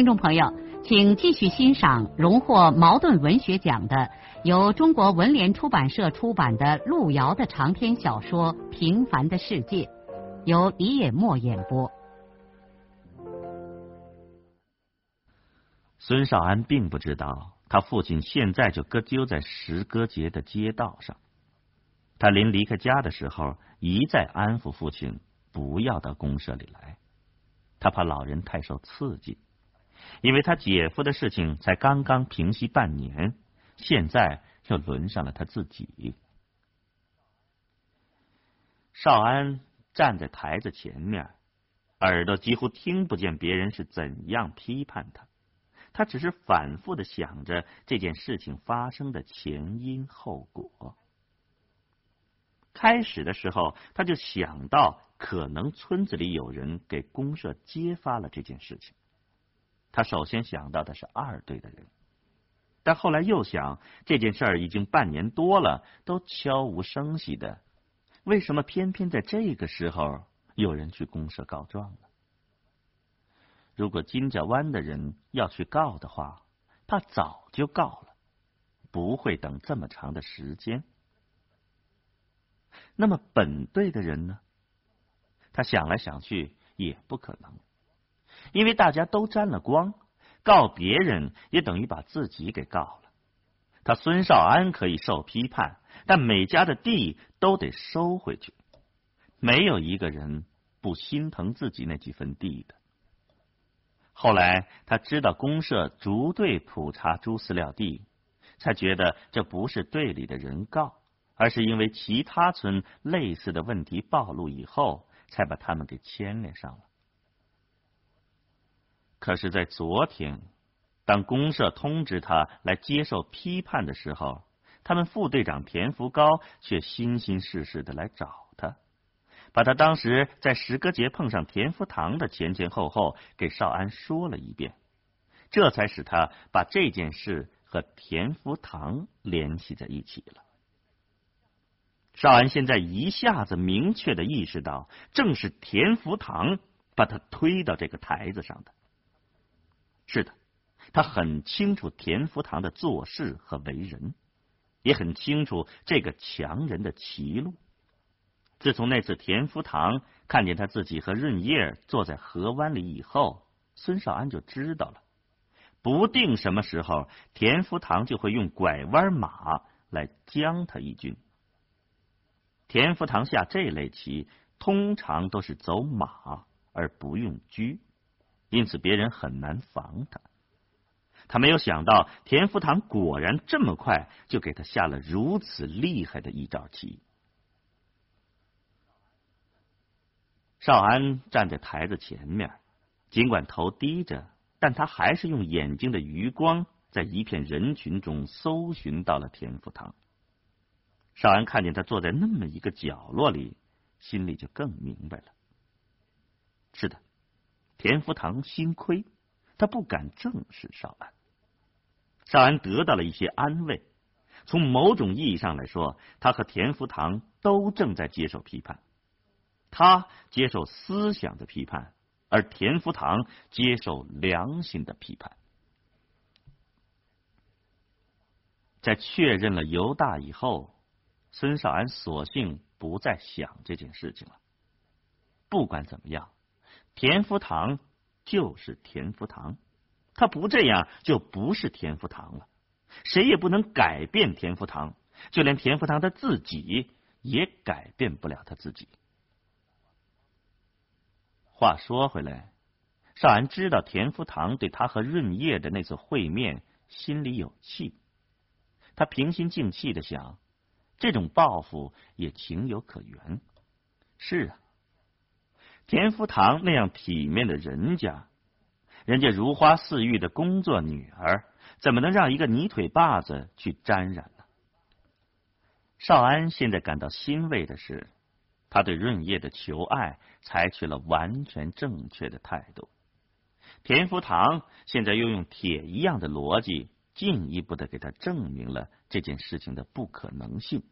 听众朋友，请继续欣赏荣获茅盾文学奖的、由中国文联出版社出版的路遥的长篇小说《平凡的世界》，由李野墨演播。孙少安并不知道，他父亲现在就搁丢在石歌节的街道上。他临离开家的时候，一再安抚父亲不要到公社里来，他怕老人太受刺激。因为他姐夫的事情才刚刚平息半年，现在又轮上了他自己。少安站在台子前面，耳朵几乎听不见别人是怎样批判他，他只是反复的想着这件事情发生的前因后果。开始的时候，他就想到可能村子里有人给公社揭发了这件事情。他首先想到的是二队的人，但后来又想，这件事儿已经半年多了，都悄无声息的，为什么偏偏在这个时候有人去公社告状了？如果金家湾的人要去告的话，他早就告了，不会等这么长的时间。那么本队的人呢？他想来想去，也不可能。因为大家都沾了光，告别人也等于把自己给告了。他孙少安可以受批判，但每家的地都得收回去，没有一个人不心疼自己那几分地的。后来他知道公社逐队普查猪饲料地，才觉得这不是队里的人告，而是因为其他村类似的问题暴露以后，才把他们给牵连上了。可是，在昨天，当公社通知他来接受批判的时候，他们副队长田福高却心心事事的来找他，把他当时在石歌节碰上田福堂的前前后后给少安说了一遍，这才使他把这件事和田福堂联系在一起了。少安现在一下子明确的意识到，正是田福堂把他推到这个台子上的。是的，他很清楚田福堂的做事和为人，也很清楚这个强人的歧路。自从那次田福堂看见他自己和润叶坐在河湾里以后，孙少安就知道了，不定什么时候田福堂就会用拐弯马来将他一军。田福堂下这类棋，通常都是走马而不用车。因此，别人很难防他。他没有想到，田福堂果然这么快就给他下了如此厉害的一招棋。少安站在台子前面，尽管头低着，但他还是用眼睛的余光在一片人群中搜寻到了田福堂。少安看见他坐在那么一个角落里，心里就更明白了。是的。田福堂心亏，他不敢正视少安。少安得到了一些安慰。从某种意义上来说，他和田福堂都正在接受批判。他接受思想的批判，而田福堂接受良心的批判。在确认了犹大以后，孙少安索性不再想这件事情了。不管怎么样。田福堂就是田福堂，他不这样就不是田福堂了。谁也不能改变田福堂，就连田福堂他自己也改变不了他自己。话说回来，少安知道田福堂对他和润叶的那次会面心里有气，他平心静气的想，这种报复也情有可原。是啊。田福堂那样体面的人家，人家如花似玉的工作女儿，怎么能让一个泥腿把子去沾染呢？少安现在感到欣慰的是，他对润叶的求爱采取了完全正确的态度。田福堂现在又用铁一样的逻辑，进一步的给他证明了这件事情的不可能性。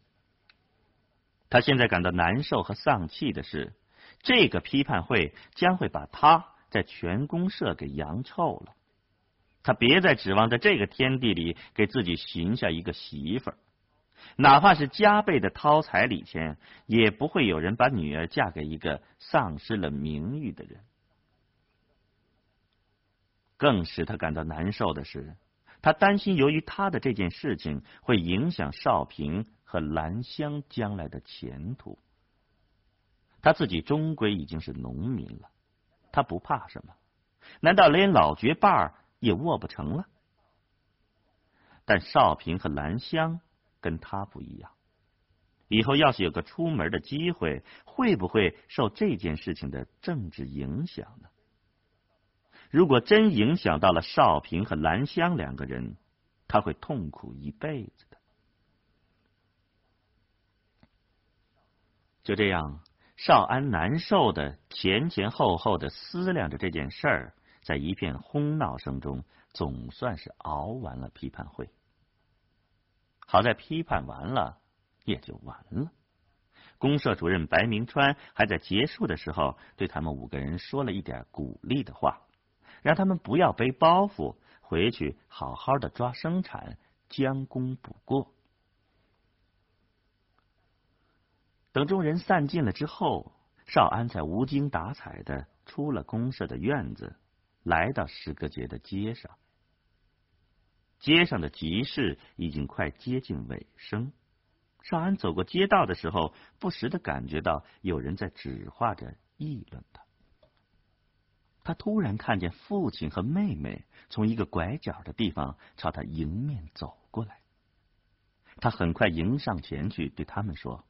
他现在感到难受和丧气的是，这个批判会将会把他在全公社给扬臭了。他别再指望在这个天地里给自己寻下一个媳妇儿，哪怕是加倍的掏彩礼钱，也不会有人把女儿嫁给一个丧失了名誉的人。更使他感到难受的是，他担心由于他的这件事情会影响少平和兰香将来的前途。他自己终归已经是农民了，他不怕什么？难道连老绝把也握不成了？但少平和兰香跟他不一样，以后要是有个出门的机会，会不会受这件事情的政治影响呢？如果真影响到了少平和兰香两个人，他会痛苦一辈子的。就这样，少安难受的前前后后的思量着这件事儿，在一片哄闹声中，总算是熬完了批判会。好在批判完了也就完了。公社主任白明川还在结束的时候对他们五个人说了一点鼓励的话。让他们不要背包袱，回去好好的抓生产，将功补过。等众人散尽了之后，少安才无精打采的出了公社的院子，来到石歌节的街上。街上的集市已经快接近尾声，少安走过街道的时候，不时的感觉到有人在指画着议论他。他突然看见父亲和妹妹从一个拐角的地方朝他迎面走过来，他很快迎上前去对他们说：“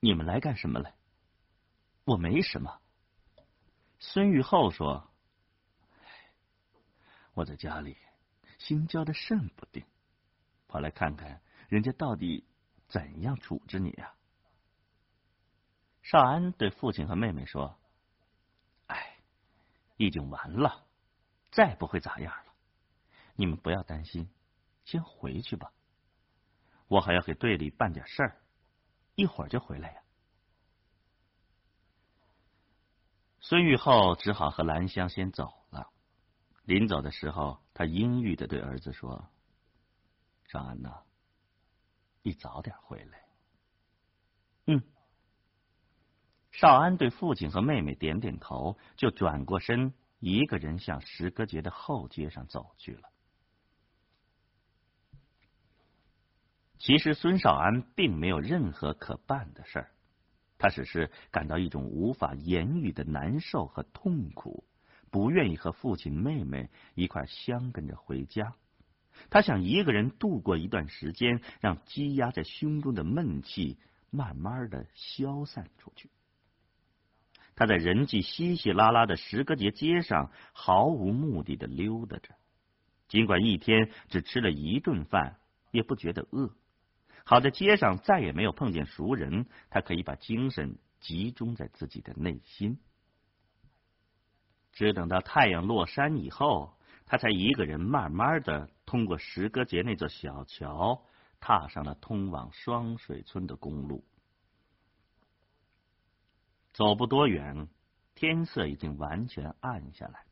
你们来干什么来？”“我没什么。”孙玉厚说：“我在家里心焦的甚不定，跑来看看人家到底怎样处置你呀。”少安对父亲和妹妹说。已经完了，再不会咋样了。你们不要担心，先回去吧。我还要给队里办点事儿，一会儿就回来呀。孙玉厚只好和兰香先走了。临走的时候，他阴郁的对儿子说：“少安呐，你早点回来。”嗯。少安对父亲和妹妹点点头，就转过身，一个人向石歌节的后街上走去了。其实孙少安并没有任何可办的事儿，他只是感到一种无法言语的难受和痛苦，不愿意和父亲、妹妹一块相跟着回家。他想一个人度过一段时间，让积压在胸中的闷气慢慢的消散出去。他在人迹稀稀拉拉的石歌节街上毫无目的的溜达着，尽管一天只吃了一顿饭，也不觉得饿。好在街上再也没有碰见熟人，他可以把精神集中在自己的内心。只等到太阳落山以后，他才一个人慢慢的通过石歌节那座小桥，踏上了通往双水村的公路。走不多远，天色已经完全暗下来。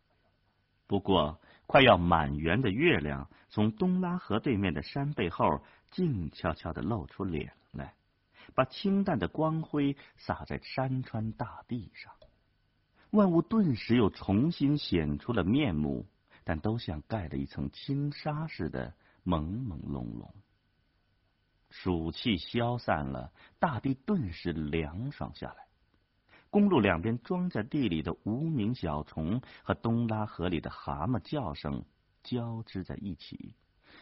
不过，快要满圆的月亮从东拉河对面的山背后静悄悄的露出脸来，把清淡的光辉洒在山川大地上。万物顿时又重新显出了面目，但都像盖了一层轻纱似的朦朦胧胧。暑气消散了，大地顿时凉爽下来。公路两边庄稼地里的无名小虫和东拉河里的蛤蟆叫声交织在一起，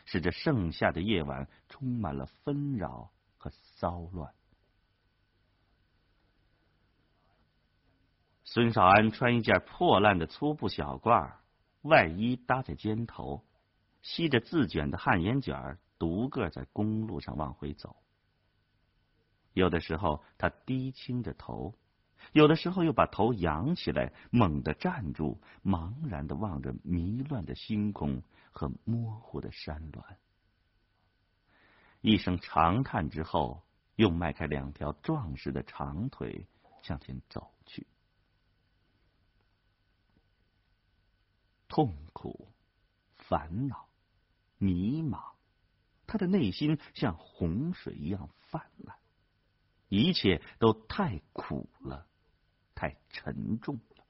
使这盛夏的夜晚充满了纷扰和骚乱。孙少安穿一件破烂的粗布小褂，外衣搭在肩头，吸着自卷的旱烟卷，独个在公路上往回走。有的时候，他低倾着头。有的时候又把头扬起来，猛地站住，茫然的望着迷乱的星空和模糊的山峦。一声长叹之后，又迈开两条壮实的长腿向前走去。痛苦、烦恼、迷茫，他的内心像洪水一样泛滥，一切都太苦了。太沉重了，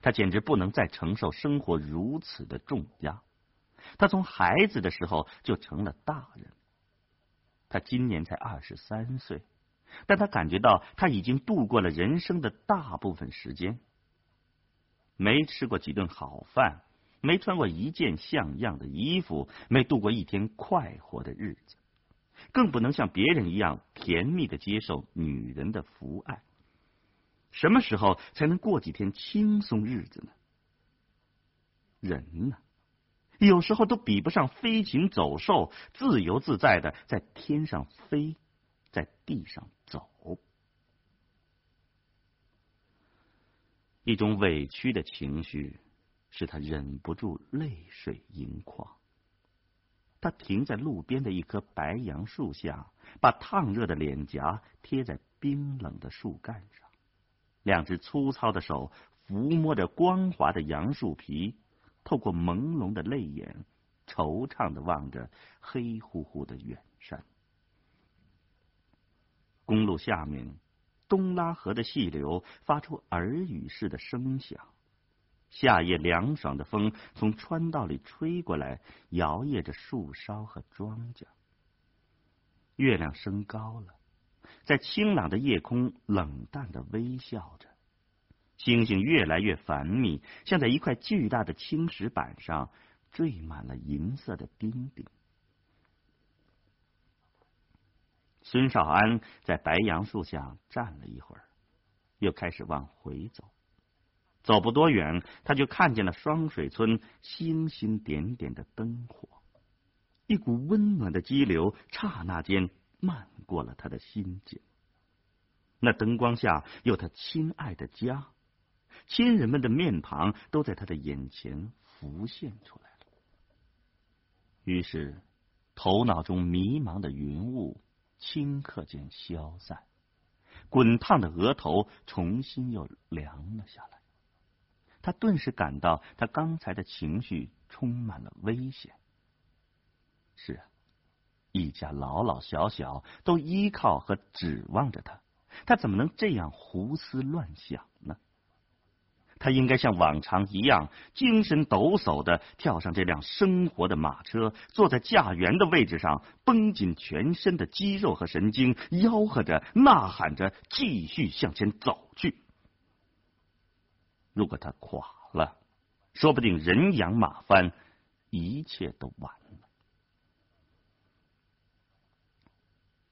他简直不能再承受生活如此的重压。他从孩子的时候就成了大人，他今年才二十三岁，但他感觉到他已经度过了人生的大部分时间。没吃过几顿好饭，没穿过一件像样的衣服，没度过一天快活的日子，更不能像别人一样甜蜜的接受女人的抚爱。什么时候才能过几天轻松日子呢？人呢，有时候都比不上飞禽走兽，自由自在的在天上飞，在地上走。一种委屈的情绪使他忍不住泪水盈眶。他停在路边的一棵白杨树下，把烫热的脸颊贴在冰冷的树干上。两只粗糙的手抚摸着光滑的杨树皮，透过朦胧的泪眼，惆怅的望着黑乎乎的远山。公路下面，东拉河的细流发出耳语似的声响。夏夜凉爽的风从川道里吹过来，摇曳着树梢和庄稼。月亮升高了。在清朗的夜空，冷淡的微笑着，星星越来越繁密，像在一块巨大的青石板上缀满了银色的钉钉。孙少安在白杨树下站了一会儿，又开始往回走。走不多远，他就看见了双水村星星点点的灯火，一股温暖的激流刹那间。漫过了他的心境。那灯光下有他亲爱的家，亲人们的面庞都在他的眼前浮现出来了。于是，头脑中迷茫的云雾顷刻间消散，滚烫的额头重新又凉了下来。他顿时感到，他刚才的情绪充满了危险。是啊。一家老老小小都依靠和指望着他，他怎么能这样胡思乱想呢？他应该像往常一样，精神抖擞的跳上这辆生活的马车，坐在驾辕的位置上，绷紧全身的肌肉和神经，吆喝着、呐喊着，继续向前走去。如果他垮了，说不定人仰马翻，一切都完了。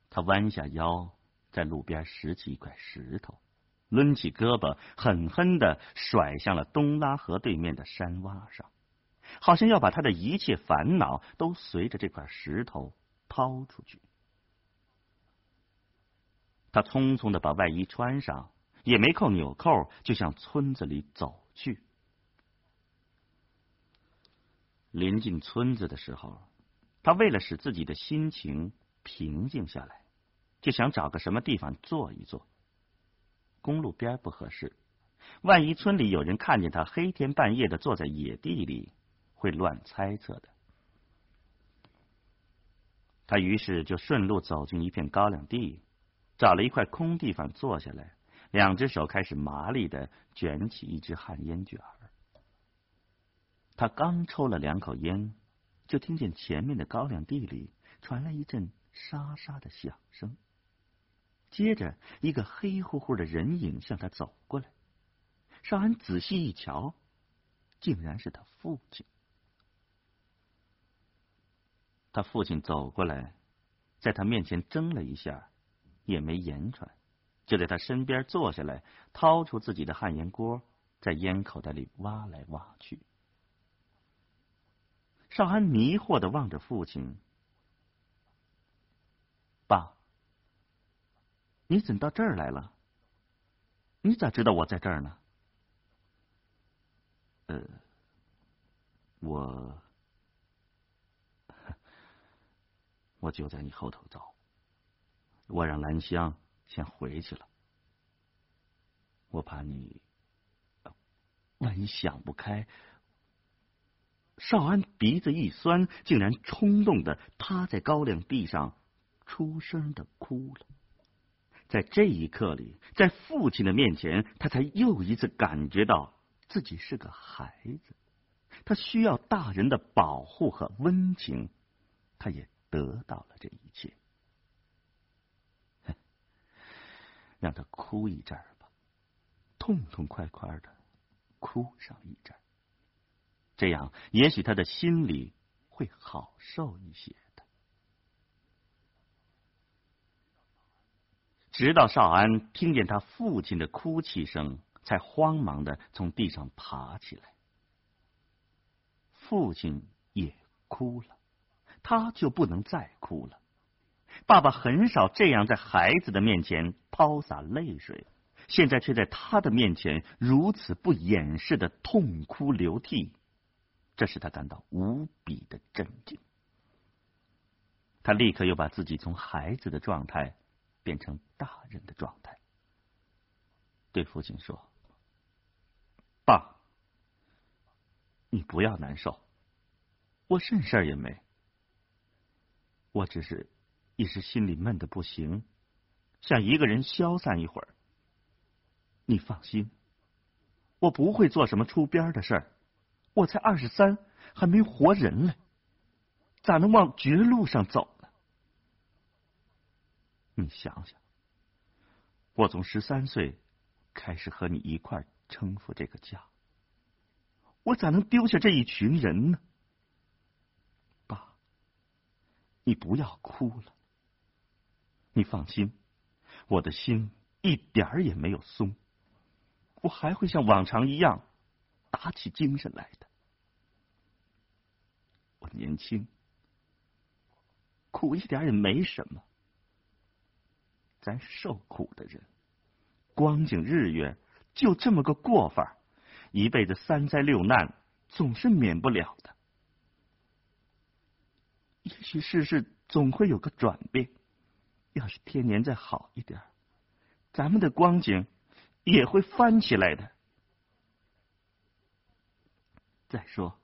他弯下腰，在路边拾起一块石头，抡起胳膊，狠狠的甩向了东拉河对面的山洼上，好像要把他的一切烦恼都随着这块石头抛出去。他匆匆的把外衣穿上，也没扣纽扣，就向村子里走去。临近村子的时候，他为了使自己的心情平静下来。就想找个什么地方坐一坐。公路边不合适，万一村里有人看见他黑天半夜的坐在野地里，会乱猜测的。他于是就顺路走进一片高粱地，找了一块空地方坐下来，两只手开始麻利的卷起一支旱烟卷儿。他刚抽了两口烟，就听见前面的高粱地里传来一阵沙沙的响声。接着，一个黑乎乎的人影向他走过来。少安仔细一瞧，竟然是他父亲。他父亲走过来，在他面前怔了一下，也没言传，就在他身边坐下来，掏出自己的旱烟锅，在烟口袋里挖来挖去。少安迷惑的望着父亲：“爸，你怎到这儿来了？你咋知道我在这儿呢？”“呃，我，我就在你后头走。我让兰香先回去了。我怕你，万一想不开。”少安鼻子一酸，竟然冲动的趴在高粱地上，出声的哭了。在这一刻里，在父亲的面前，他才又一次感觉到自己是个孩子，他需要大人的保护和温情，他也得到了这一切。让他哭一阵儿吧，痛痛快快的哭上一阵。这样，也许他的心里会好受一些的。直到少安听见他父亲的哭泣声，才慌忙的从地上爬起来。父亲也哭了，他就不能再哭了。爸爸很少这样在孩子的面前抛洒泪水，现在却在他的面前如此不掩饰的痛哭流涕。这使他感到无比的震惊，他立刻又把自己从孩子的状态变成大人的状态，对父亲说：“爸，你不要难受，我甚事儿也没，我只是一时心里闷的不行，想一个人消散一会儿。你放心，我不会做什么出边的事儿。”我才二十三，还没活人嘞，咋能往绝路上走？你想想，我从十三岁开始和你一块撑扶这个家，我咋能丢下这一群人呢？爸，你不要哭了，你放心，我的心一点儿也没有松，我还会像往常一样。打起精神来的，我年轻，苦一点也没什么。咱受苦的人，光景日月就这么个过法，一辈子三灾六难总是免不了的。也许世事总会有个转变，要是天年再好一点，咱们的光景也会翻起来的。再说，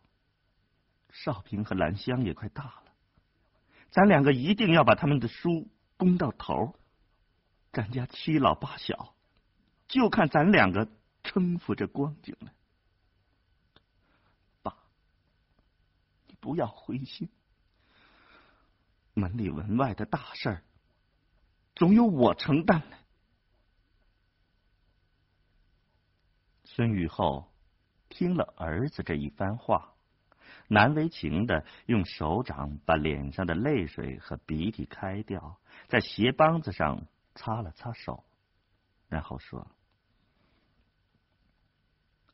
少平和兰香也快大了，咱两个一定要把他们的书攻到头。咱家七老八小，就看咱两个撑扶着光景了。爸，你不要灰心，门里门外的大事儿，总有我承担的。孙雨后。听了儿子这一番话，难为情的用手掌把脸上的泪水和鼻涕开掉，在鞋帮子上擦了擦手，然后说：“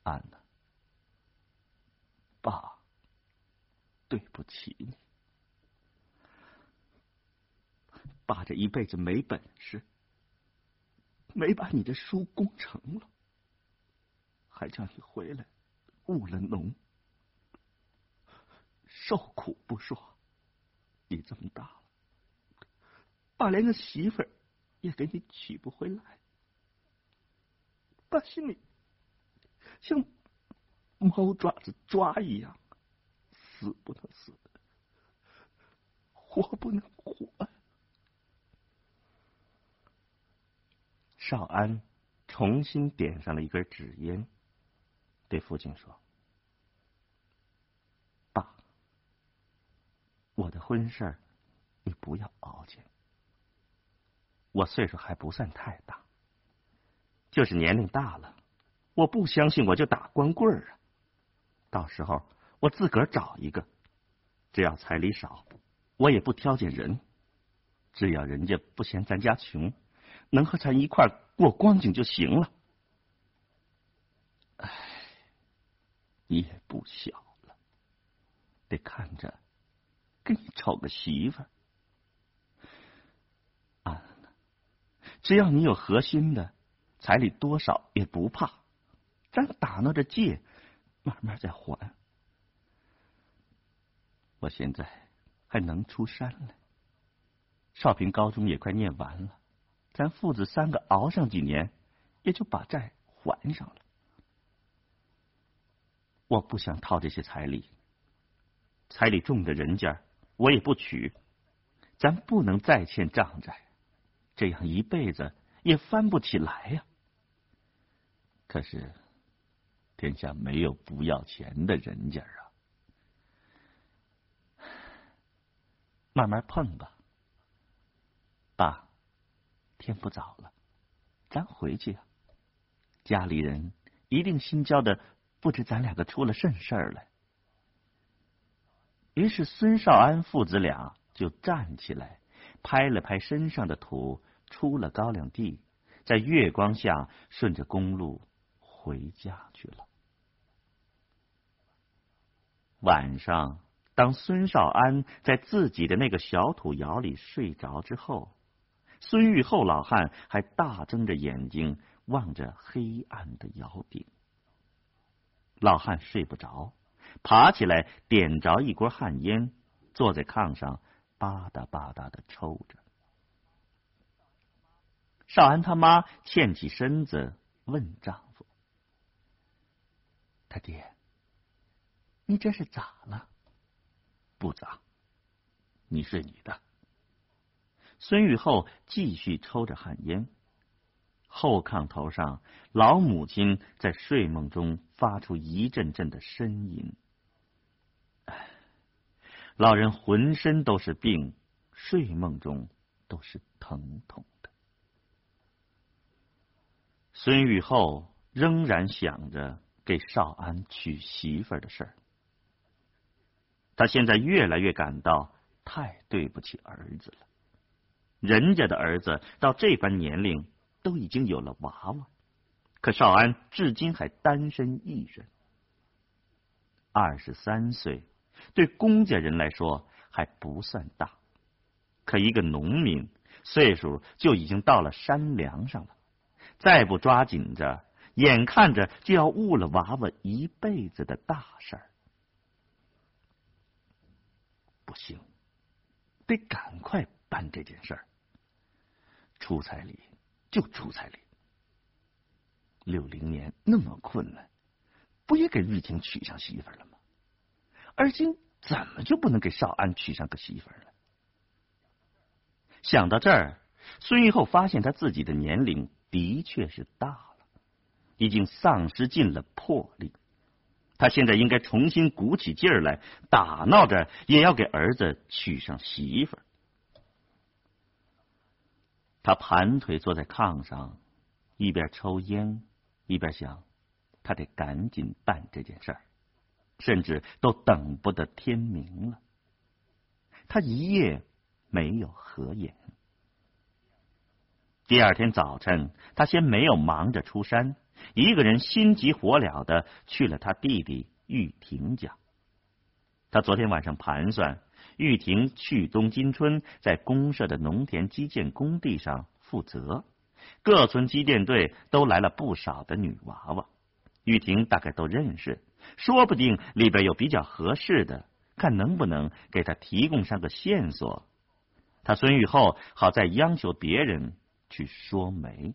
安娜，爸，对不起你，爸这一辈子没本事，没把你的书攻成了，还叫你回来。”务了农，受苦不说，你这么大了，爸连个媳妇儿也给你娶不回来，爸心里像猫爪子抓一样，死不能死，活不能活。少安重新点上了一根纸烟。对父亲说：“爸，我的婚事你不要熬煎。我岁数还不算太大，就是年龄大了，我不相信我就打光棍啊！到时候我自个儿找一个，只要彩礼少，我也不挑拣人，只要人家不嫌咱家穷，能和咱一块过光景就行了。唉，也不小了，得看着给你瞅个媳妇儿。啊，只要你有核心的，彩礼多少也不怕，咱打闹着借，慢慢再还。我现在还能出山来，少平高中也快念完了。咱父子三个熬上几年，也就把债还上了。我不想套这些彩礼，彩礼重的人家我也不娶。咱不能再欠账债，这样一辈子也翻不起来呀。可是天下没有不要钱的人家啊，慢慢碰吧，爸。天不早了，咱回去呀。家里人一定心焦的，不知咱两个出了甚事儿来。于是孙少安父子俩就站起来，拍了拍身上的土，出了高粱地，在月光下顺着公路回家去了。晚上，当孙少安在自己的那个小土窑里睡着之后。孙玉厚老汉还大睁着眼睛望着黑暗的窑顶。老汉睡不着，爬起来点着一锅旱烟，坐在炕上吧嗒吧嗒的抽着。少安他妈欠起身子问丈夫：“他爹，你这是咋了？”“不咋，你睡你的。”孙玉厚继续抽着旱烟，后炕头上，老母亲在睡梦中发出一阵阵的呻吟。老人浑身都是病，睡梦中都是疼痛的。孙玉厚仍然想着给少安娶媳妇儿的事儿，他现在越来越感到太对不起儿子了。人家的儿子到这般年龄都已经有了娃娃，可少安至今还单身一人。二十三岁，对公家人来说还不算大，可一个农民岁数就已经到了山梁上了，再不抓紧着，眼看着就要误了娃娃一辈子的大事儿。不行，得赶快办这件事儿。出彩礼就出彩礼，六零年那么困难，不也给玉婷娶上媳妇了吗？而今怎么就不能给少安娶上个媳妇儿了？想到这儿，孙玉厚发现他自己的年龄的确是大了，已经丧失尽了魄力。他现在应该重新鼓起劲儿来，打闹着也要给儿子娶上媳妇。他盘腿坐在炕上，一边抽烟，一边想：他得赶紧办这件事儿，甚至都等不得天明了。他一夜没有合眼。第二天早晨，他先没有忙着出山，一个人心急火燎的去了他弟弟玉婷家。他昨天晚上盘算。玉婷去东金春，在公社的农田基建工地上负责。各村机电队都来了不少的女娃娃，玉婷大概都认识，说不定里边有比较合适的，看能不能给他提供上个线索。他孙玉厚好再央求别人去说媒。